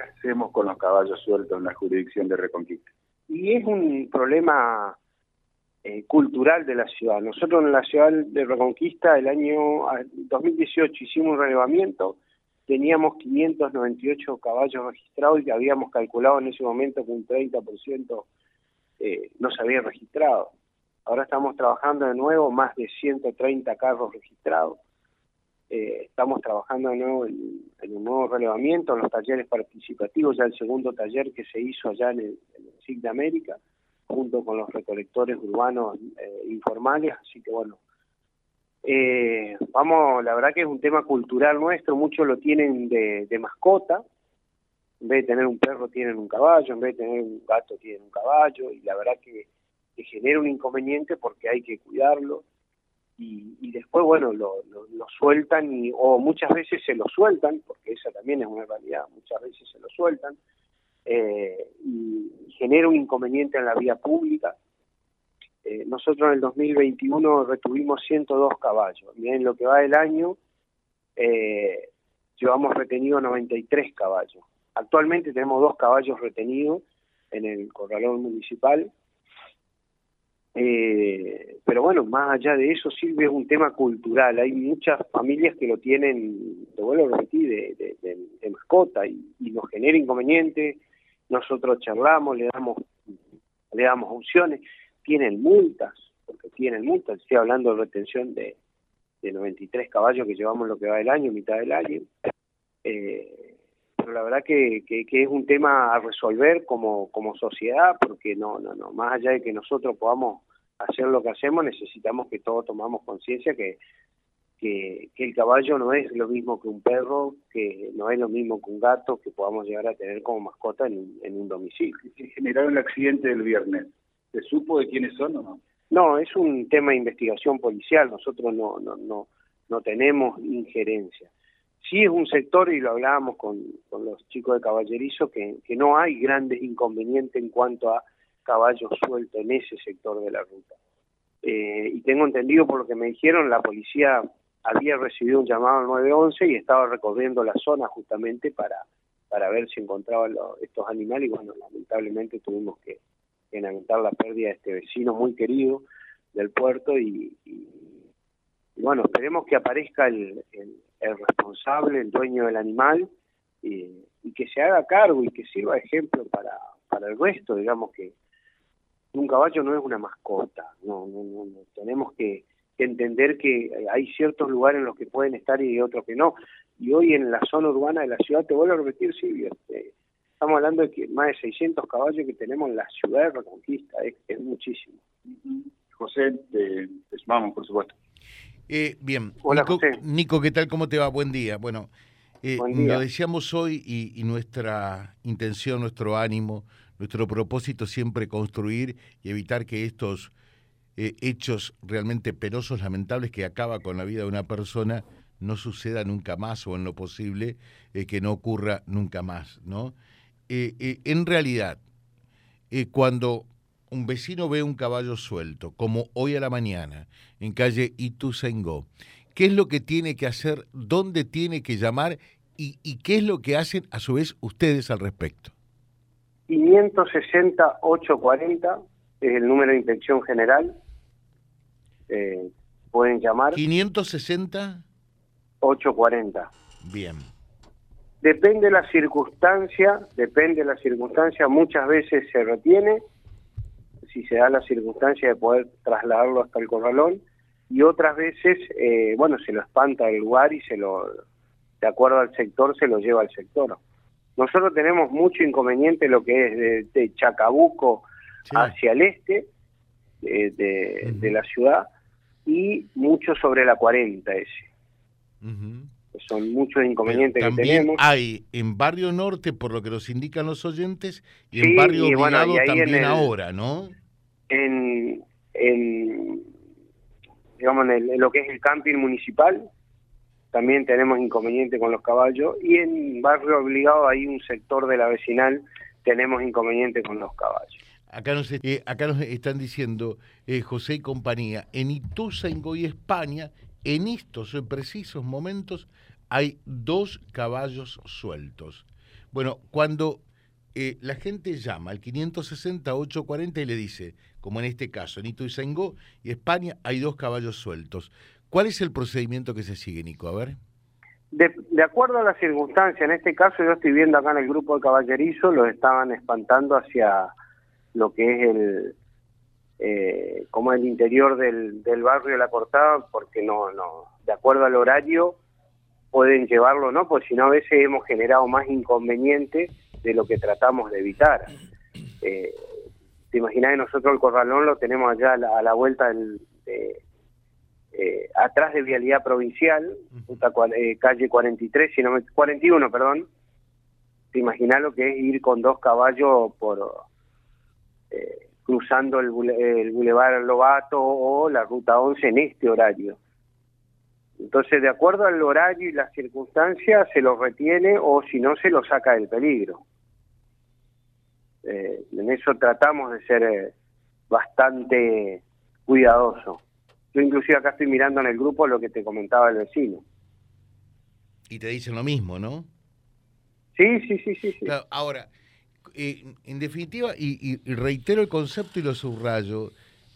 ¿Qué hacemos con los caballos sueltos en la jurisdicción de Reconquista? Y es un problema eh, cultural de la ciudad. Nosotros en la ciudad de Reconquista, el año 2018 hicimos un relevamiento, teníamos 598 caballos registrados y habíamos calculado en ese momento que un 30% eh, no se había registrado. Ahora estamos trabajando de nuevo, más de 130 carros registrados. Eh, estamos trabajando en, un nuevo relevamiento, en los talleres participativos, ya el segundo taller que se hizo allá en el, SIG de América, junto con los recolectores urbanos eh, informales, así que bueno, eh, vamos, la verdad que es un tema cultural nuestro, muchos lo tienen de mascota, en vez de tener un perro tienen un caballo, en vez de tener un gato tienen un caballo, y la verdad que genera un inconveniente porque hay que cuidarlo y, después, bueno, lo, lo, sueltan y, o muchas veces se lo sueltan, porque esa también es una realidad, muchas veces se lo sueltan eh, y genera un inconveniente en la vía pública. Eh, nosotros en el 2021 retuvimos 102 caballos y en lo que va del año eh, llevamos retenido 93 caballos. Actualmente tenemos dos caballos retenidos en el corralón municipal eh, pero bueno, más allá de eso, sirve es un tema cultural. Hay muchas familias que lo tienen, te vuelvo a repetir, de, mascota y, nos genera inconveniente. Nosotros charlamos, le damos, le damos opciones. Tienen multas, porque tienen multas. Estoy hablando de retención de, de 93 caballos que llevamos lo que va del año, mitad del año. Eh, pero la verdad que, que, es un tema a resolver como, como sociedad, porque no, no, no, más allá de que nosotros podamos hacer lo que hacemos, necesitamos que todos tomamos conciencia que, que, el caballo no es lo mismo que un perro, que no es lo mismo que un gato que podamos llegar a tener como mascota en, en un domicilio. ¿Se generaron el accidente del viernes? ¿Se supo de quiénes son o no? No, es un tema de investigación policial, nosotros no, no, no, no tenemos injerencia. Sí es un sector, y lo hablábamos con, con los chicos de caballerizo, que, que no hay grandes inconvenientes en cuanto a caballos sueltos en ese sector de la ruta. Eh, y tengo entendido por lo que me dijeron, la policía había recibido un llamado al 911 y estaba recorriendo la zona justamente para, para ver si encontraban estos animales y bueno, lamentablemente tuvimos que, lamentar la pérdida de este vecino muy querido del puerto y, bueno, esperemos que aparezca el, el, responsable, el dueño del animal y, que se haga cargo y que sirva de ejemplo para, para el resto, digamos que un caballo no es una mascota, no, no, no, tenemos que, entender que hay ciertos lugares en los que pueden estar y otros que no. Y hoy en la zona urbana de la ciudad, te vuelvo a repetir, Silvio, este, estamos hablando de que más de 600 caballos que tenemos en la ciudad de Reconquista, es, muchísimo. José, te, vamos, por supuesto. Eh, bien, Hola, Nico, José. Nico, ¿qué tal? ¿Cómo te va? Buen día. Bueno, eh, lo decíamos hoy y, y, nuestra intención, nuestro ánimo, nuestro propósito siempre construir y evitar que estos eh, hechos realmente penosos, lamentables, que acaba con la vida de una persona, no suceda nunca más o en lo posible eh, que no ocurra nunca más, ¿no? En realidad, cuando un vecino ve un caballo suelto, como hoy a la mañana, en calle Ituzaingó, ¿qué es lo que tiene que hacer? ¿Dónde tiene que llamar? y qué es lo que hacen a su vez ustedes al respecto? 560-840 es el número de inspección general. Eh, pueden llamar. 560 840. Bien. Depende de la circunstancia, depende de la circunstancia, muchas veces se retiene, si se da la circunstancia de poder trasladarlo hasta el corralón, y otras veces, eh, bueno, se lo espanta del lugar y se lo, de acuerdo al sector, se lo lleva al sector. Nosotros tenemos mucho inconveniente lo que es de, Chacabuco hacia el este de, la ciudad y mucho sobre la 40 ese. Son muchos inconvenientes que tenemos. hay en Barrio Norte, por lo que nos indican los oyentes, y en Barrio Obligado también ahora, ¿no? En, digamos, en lo que es el camping municipal, también tenemos inconveniente con los caballos y en Barrio Obligado hay un sector de la vecinal tenemos inconveniente con los caballos. Acá nos, eh, acá nos están diciendo eh, José y compañía, en Ituzaingó y España, en estos precisos momentos hay dos caballos sueltos. Bueno, cuando eh, la gente llama al 560-840 y le dice, como en este caso, en Ituzaingó y España hay dos caballos sueltos. ¿Cuál es el procedimiento que se sigue, Nico? A ver. De, acuerdo a las circunstancias, en este caso yo estoy viendo acá en el grupo de caballerizo, los estaban espantando hacia lo que es el, eh, como el interior del, del barrio de La Cortada, porque no, no, de acuerdo al horario pueden llevarlo, ¿no? Pues si no a veces hemos generado más inconvenientes de lo que tratamos de evitar. Eh, te imaginas que nosotros el corralón lo tenemos allá a la, vuelta del, eh, atrás de Vialidad Provincial, eh, calle 43, si no 41, perdón. Te imaginas lo que es ir con dos caballos por eh, cruzando el, el Boulevard Lobato o la Ruta 11 en este horario. Entonces, de acuerdo al horario y las circunstancias, se lo retiene o si no, se lo saca del peligro. En eso tratamos de ser bastante cuidadosos. Yo inclusive acá estoy mirando en el grupo lo que te comentaba el vecino. Y te dicen lo mismo, ¿no? Sí, sí, sí, sí. ahora, eh, en definitiva, y, reitero el concepto y lo subrayo,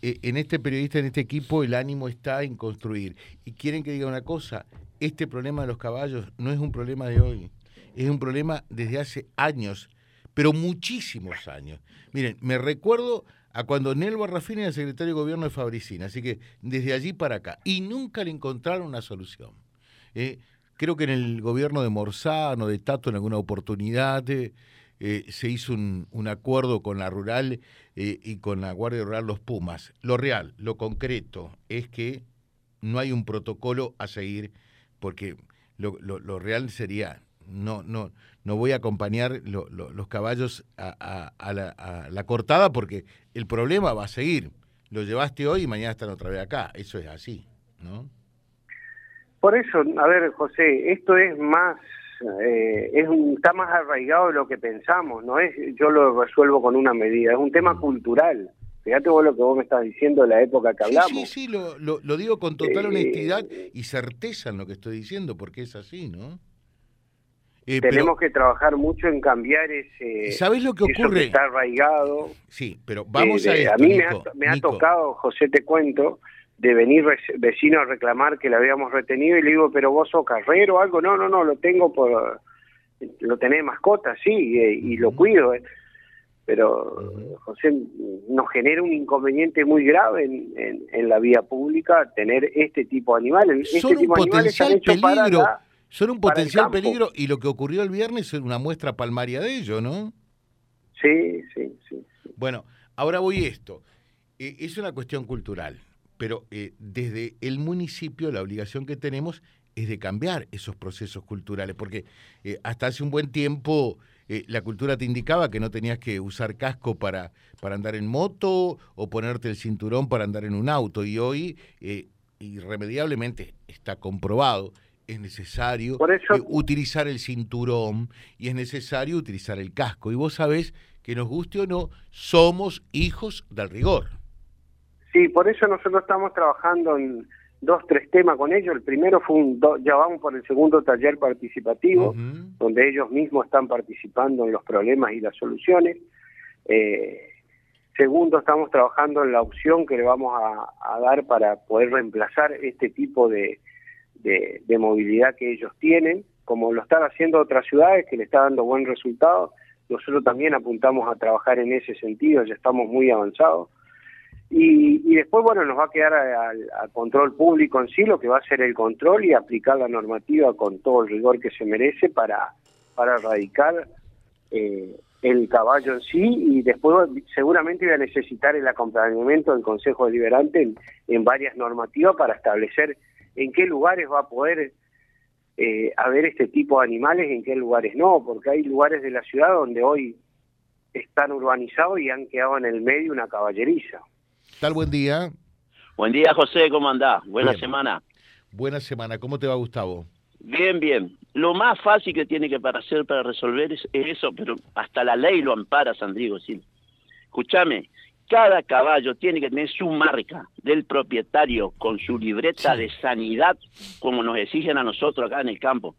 eh, en este periodista, en este equipo, el ánimo está en construir. Y quieren que diga una cosa, este problema de los caballos no es un problema de hoy, es un problema desde hace años, pero muchísimos años. Miren, me recuerdo a cuando Nelva Barrafín era secretario de gobierno de Fabricina, así que desde allí para acá, y nunca le encontraron una solución. Eh, creo que en el gobierno de Morzano, de Tato, en alguna oportunidad eh, eh, se hizo un, acuerdo con la rural y con la Guardia Rural Los Pumas. Lo real, lo concreto, es que no hay un protocolo a seguir, porque lo real sería no, no, no voy a acompañar los caballos a, la, cortada porque el problema va a seguir. Lo llevaste hoy y mañana están otra vez acá. Eso es así, ¿no? Por eso, a ver, José, esto es más, eh, es un, está más arraigado de lo que pensamos, no es yo lo resuelvo con una medida, es un tema mm. cultural. Fíjate vos lo que vos me estás diciendo de la época que hablamos. Sí, sí, lo, lo, digo con total eh, honestidad y certeza en lo que estoy diciendo, porque es así, ¿no? Eh, Tenemos que trabajar mucho en cambiar ese. ¿Sabes lo que ocurre? está arraigado. Sí, pero vamos a A mí me, ha, tocado, José, te cuento, de venir vecino a reclamar que le habíamos retenido y le digo, pero vos sos carrero o algo. No, no, no, lo tengo por. Lo tenés mascota, sí, y, lo cuido. Eh. Pero, José, nos genera un inconveniente muy grave en, en, la vía pública tener este tipo de animales. Este tipo de animales hecho peligro son un potencial peligro y lo que ocurrió el viernes es una muestra palmaria de ello, ¿no? Sí, sí, sí. Bueno, ahora voy a esto. Eh, es una cuestión cultural, pero eh, desde el municipio la obligación que tenemos es de cambiar esos procesos culturales, porque eh, hasta hace un buen tiempo la cultura te indicaba que no tenías que usar casco para, para andar en moto o ponerte el cinturón para andar en un auto, y hoy irremediablemente está comprobado es necesario eh, utilizar el cinturón y es necesario utilizar el casco. Y vos sabés que nos guste o no, somos hijos del rigor. Sí, por eso nosotros estamos trabajando en dos, tres temas con ellos. El primero fue un, ya vamos por el segundo taller participativo, donde ellos mismos están participando en los problemas y las soluciones. Eh, segundo, estamos trabajando en la opción que le vamos a dar para poder reemplazar este tipo de, de, movilidad que ellos tienen, como lo están haciendo otras ciudades que le está dando buen resultado. Nosotros también apuntamos a trabajar en ese sentido, ya estamos muy avanzados. Y, después, bueno, nos va a quedar al control público en sí, lo que va a ser el control y aplicar la normativa con todo el rigor que se merece para, para erradicar eh, el caballo en sí y después seguramente va a necesitar el acompañamiento del Consejo Deliberante en, en varias normativas para establecer en qué lugares va a poder eh, haber este tipo de animales, en qué lugares no, porque hay lugares de la ciudad donde hoy están urbanizados y han quedado en el medio una caballeriza. Tal buen día. Buen día, José, ¿cómo andás? Buena semana. Buena semana, ¿cómo te va, Gustavo? Bien, bien. Lo más fácil que tiene que para hacer para resolver es, eso, pero hasta la ley lo ampara, Sandrigo, sí. Escúchame, cada caballo tiene que tener su marca del propietario con su libreta de sanidad, como nos exigen a nosotros acá en el campo.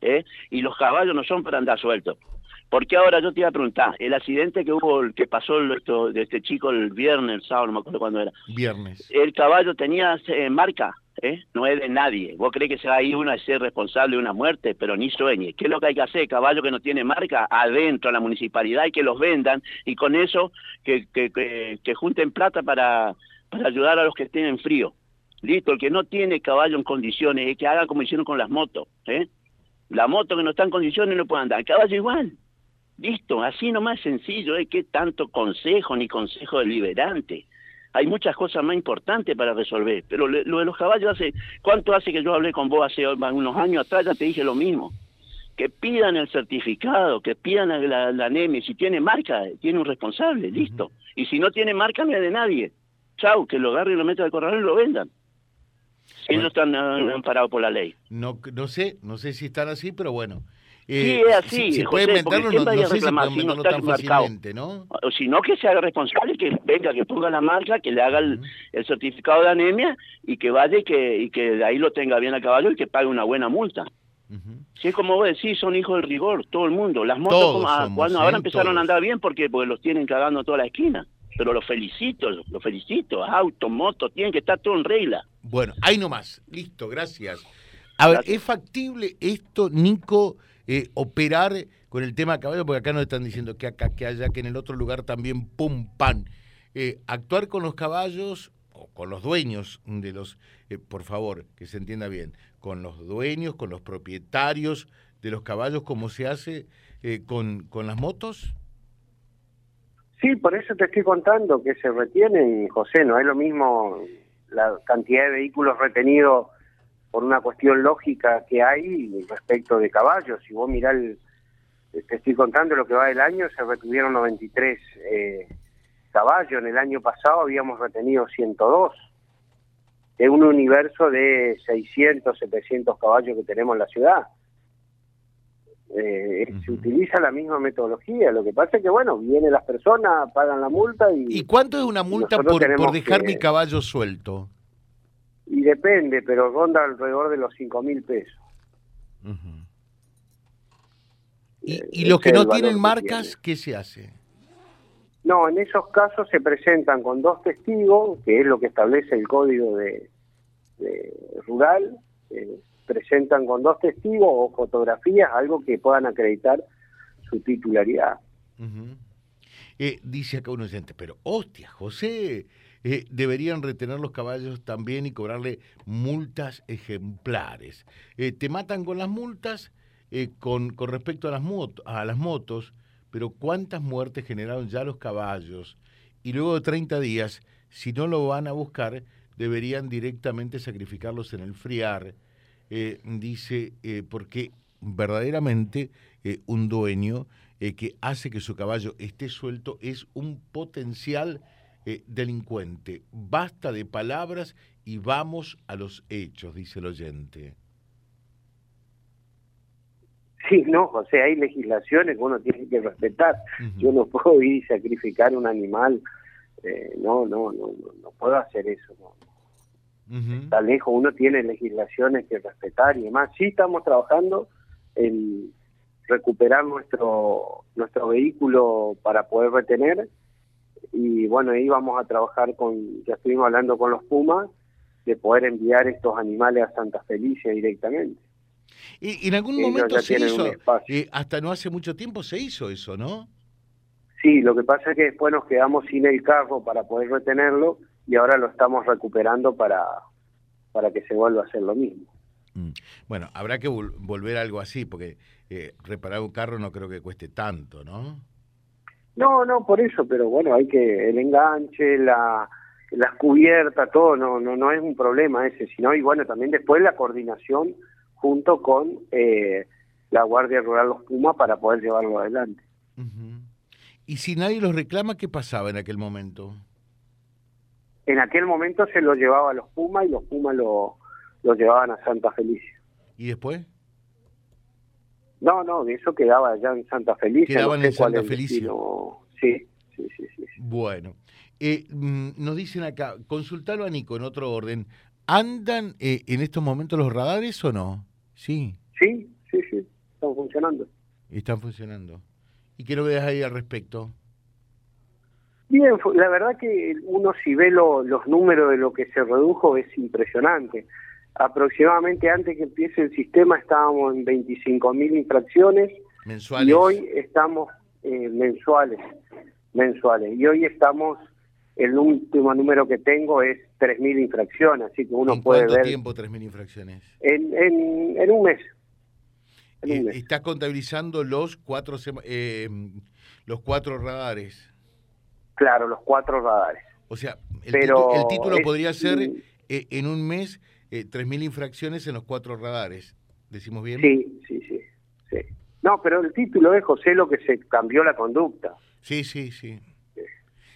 ¿eh? Y los caballos no son para andar sueltos. Porque ahora yo te iba a preguntar, el accidente que hubo, el que pasó esto, de este chico el viernes, el sábado, no me acuerdo cuándo era. Viernes. ¿El caballo tenía eh, marca? ¿Eh? No es de nadie. Vos crees que sea ahí uno a ser responsable de una muerte, pero ni sueñe. ¿Qué es lo que hay que hacer? Caballo que no tiene marca, adentro a la municipalidad y que los vendan y con eso que, que, que, junten plata para, ayudar a los que estén en frío. Listo, el que no tiene caballo en condiciones, es que haga como hicieron con las motos. ¿eh? La moto que no está en condiciones no puede andar. El caballo igual. Listo, así nomás sencillo, ¿eh? ¿Qué tanto consejo ni consejo deliberante? Hay muchas cosas más importantes para resolver, pero lo de los caballos hace, ¿cuánto hace que yo hablé con vos hace unos años atrás? Ya te dije lo mismo. Que pidan el certificado, que pidan la, la, NEMI, si tiene marca, tiene un responsable, listo. Y si no tiene marca, no es de nadie. Chau, que lo agarren y lo metan al corralón y lo vendan. Ellos están uh, amparados por la ley. No, no sé, no sé si están así, pero bueno. Eh, sí, es así. Si, puede inventarlo, no, no sé si puede inventarlo tan fácilmente, ¿no? O si no, que se haga responsable, que venga, que ponga la marca, que le haga el, certificado de anemia y que vaya y que, y que de ahí lo tenga bien a caballo y que pague una buena multa. Si es como vos decís, son hijos del rigor, todo el mundo. Las motos ah, cuando ahora ¿eh? empezaron a andar bien porque, porque los tienen cagando toda la esquina. Pero los felicito, los felicito. Auto, moto, tienen que estar todo en regla. Bueno, ahí nomás. Listo, gracias. A ver, ¿es factible esto, Nico? Eh, operar con el tema caballo, porque acá nos están diciendo que acá, que allá, que en el otro lugar también, pum, pan. Eh, actuar con los caballos, o con los dueños de los, eh, por favor, que se entienda bien, con los dueños, con los propietarios de los caballos, como se hace con, con las motos. Sí, por eso te estoy contando que se retienen, José, no es lo mismo la cantidad de vehículos retenidos por una cuestión lógica que hay respecto de caballos. Si vos mirás, te estoy contando lo que va del año, se retuvieron 93 eh, caballos. En el año pasado habíamos retenido 102. De un universo de 600, 700 caballos que tenemos en la ciudad. Eh, se utiliza la misma metodología. Lo que pasa es que, bueno, vienen las personas, pagan la multa y... ¿Y cuánto es una multa por, por, dejar mi caballo suelto? Y depende, pero ronda alrededor de los cinco mil pesos. ¿Y, eh, y los que no tienen marcas, qué se hace? No, en esos casos se presentan con dos testigos, que es lo que establece el código de, rural, eh, presentan con dos testigos o fotografías, algo que puedan acreditar su titularidad. eh, dice acá un oyente, pero hostia, José, eh, deberían retener los caballos también y cobrarle multas ejemplares. Eh, te matan con las multas eh, con, con, respecto a las, a las motos, pero ¿cuántas muertes generaron ya los caballos? Y luego de 30 días, si no lo van a buscar, deberían directamente sacrificarlos en el friar, dice, porque verdaderamente un dueño que hace que su caballo esté suelto es un potencial eh, delincuente. Basta de palabras y vamos a los hechos, dice el oyente. Sí, no, o sea, hay legislaciones que uno tiene que respetar. Yo no puedo ir y sacrificar un animal. Eh, no, no, no, no, puedo hacer eso. Está lejos, uno tiene legislaciones que respetar y demás. Sí estamos trabajando en recuperar nuestro nuestro vehículo para poder retener y bueno, ahí vamos a trabajar con, ya estuvimos hablando con los Pumas, de poder enviar estos animales a Santa Felicia directamente. Y, en algún momento se hizo, eh, hasta no hace mucho tiempo se hizo eso, ¿no? Sí, lo que pasa es que después nos quedamos sin el carro para poder retenerlo y ahora lo estamos recuperando para, para que se vuelva a hacer lo mismo. Mm. Bueno, habrá que volver a algo así, porque eh, reparar un carro no creo que cueste tanto, ¿no? No, no, por eso, pero bueno, hay que el enganche, la las cubiertas, todo, no, no, no es un problema ese, sino y bueno, también después la coordinación junto con eh, la Guardia Rural Los Pumas para poder llevarlo adelante. ¿Y si nadie los reclama, qué pasaba en aquel momento? En aquel momento se lo llevaba a los Pumas y los Pumas lo, lo llevaban a Santa Felicia. ¿Y después? No, no, de eso quedaba allá en Santa Felicia. Quedaban en Santa Felicia. Sí, sí, sí, sí. Bueno, eh, mm, nos dicen acá, consultalo a Nico en otro orden. ¿Andan eh, en estos momentos los radares o no? Sí. Sí, sí, sí, están funcionando. Están funcionando. ¿Y qué novedades hay al respecto? Bien, la verdad que uno si ve los números de lo que se redujo es impresionante. Aproximadamente antes que empiece el sistema estábamos en 25.000 infracciones mensuales. y hoy estamos eh, mensuales, mensuales. Y hoy estamos, el último número que tengo es 3.000 infracciones, así que uno puede ver... ¿Cuánto tiempo 3.000 infracciones? En, en, un mes. En ¿Estás contabilizando los cuatro, eh, los cuatro radares? Claro, los cuatro radares. O sea, el, el título podría ser eh, en un mes eh, 3.000 infracciones en los cuatro radares. ¿Decimos bien? Sí, sí, sí, sí. No, pero el título es José lo que se cambió la conducta. Sí, sí, sí.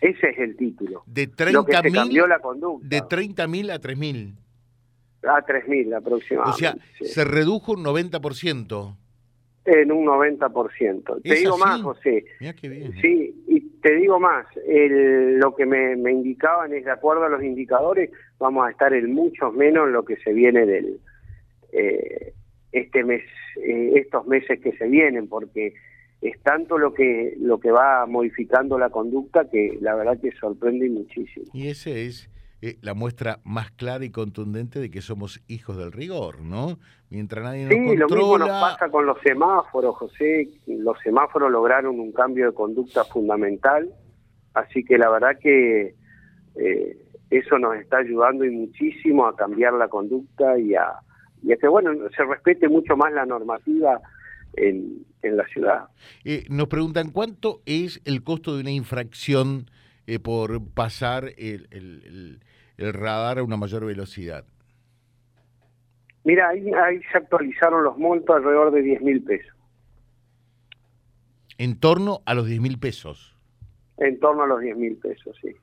Ese es el título. De 30.000 cambió la conducta. De 30.000 a 3.000. A 3.000 aproximadamente. O sea, se redujo un 90% en un 90%. Te digo más, José. Mira qué bien. ¿eh? Sí, y te digo más, el, lo que me, me, indicaban es, de acuerdo a los indicadores, vamos a estar en mucho menos lo que se viene del eh, este mes, eh, estos meses que se vienen, porque es tanto lo que lo que va modificando la conducta que la verdad que sorprende muchísimo. Y ese es eh, la muestra más clara y contundente de que somos hijos del rigor, ¿no? Mientras nadie nos sí, lo mismo nos pasa con los semáforos, José. Los semáforos lograron un cambio de conducta fundamental, así que la verdad que eh, eso nos está ayudando y muchísimo a cambiar la conducta y a, y que, bueno, se respete mucho más la normativa en, en la ciudad. Eh, nos preguntan, ¿cuánto es el costo de una infracción por pasar el el radar a una mayor velocidad? Mira, ahí, ahí se actualizaron los montos alrededor de 10 mil pesos. ¿En torno a los 10 mil pesos? En torno a los 10 mil pesos, sí.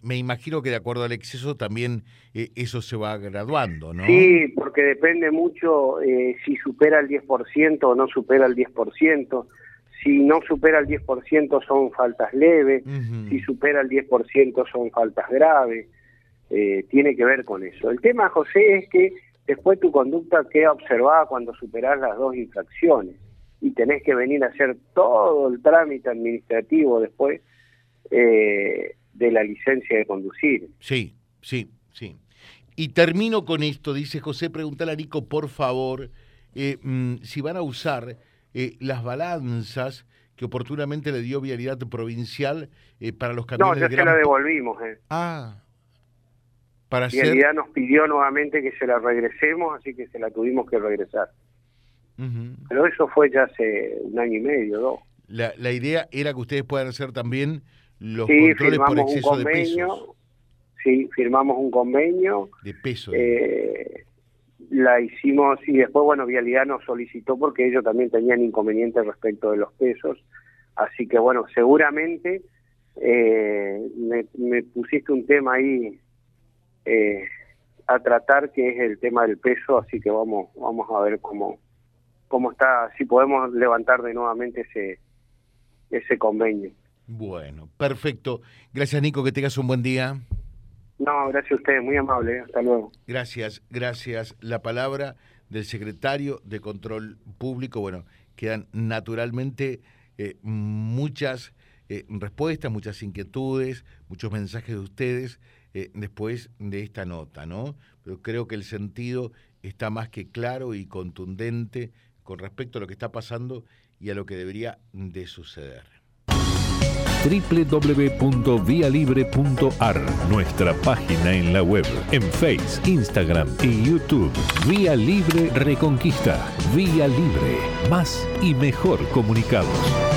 Me imagino que de acuerdo al exceso también eh, eso se va graduando, ¿no? Sí, porque depende mucho eh, si supera el 10% o no supera el 10%. Si no supera el 10% son faltas leves, si supera el 10% son faltas graves. Eh, tiene que ver con eso. El tema, José, es que después tu conducta queda observada cuando superás las dos infracciones y tenés que venir a hacer todo el trámite administrativo después eh, de la licencia de conducir. Sí, sí, sí. Y termino con esto, dice José, pregúntale a Nico, por favor, eh, mm, si van a usar las balanzas que oportunamente le dio Vialidad Provincial para los camiones No, ya se la devolvimos. Ah, para realidad nos pidió nuevamente que se la regresemos, así que se la tuvimos que regresar. Pero eso fue ya hace un año y medio, dos. La, la idea era que ustedes puedan hacer también los controles por exceso un convenio, de pesos. Sí, firmamos un convenio. De peso. Eh, la hicimos y después, bueno, Vialidad nos solicitó porque ellos también tenían inconvenientes respecto de los pesos. Así que, bueno, seguramente eh, me, me pusiste un tema ahí eh, a tratar, que es el tema del peso, así que vamos, vamos a ver cómo, cómo está, si podemos levantar de nuevamente ese, ese convenio. Bueno, perfecto. Gracias Nico, que tengas un buen día. No, gracias a ustedes, muy amable, hasta luego. Gracias, gracias. La palabra del secretario de Control Público, bueno, quedan naturalmente eh, muchas eh, respuestas, muchas inquietudes, muchos mensajes de ustedes. Eh, después de esta nota, ¿no? Pero creo que el sentido está más que claro y contundente con respecto a lo que está pasando y a lo que debería de suceder www.vialibre.ar, nuestra página en la web, en Face, Instagram y YouTube. Vía Libre Reconquista. Vía Libre. Más y mejor comunicados.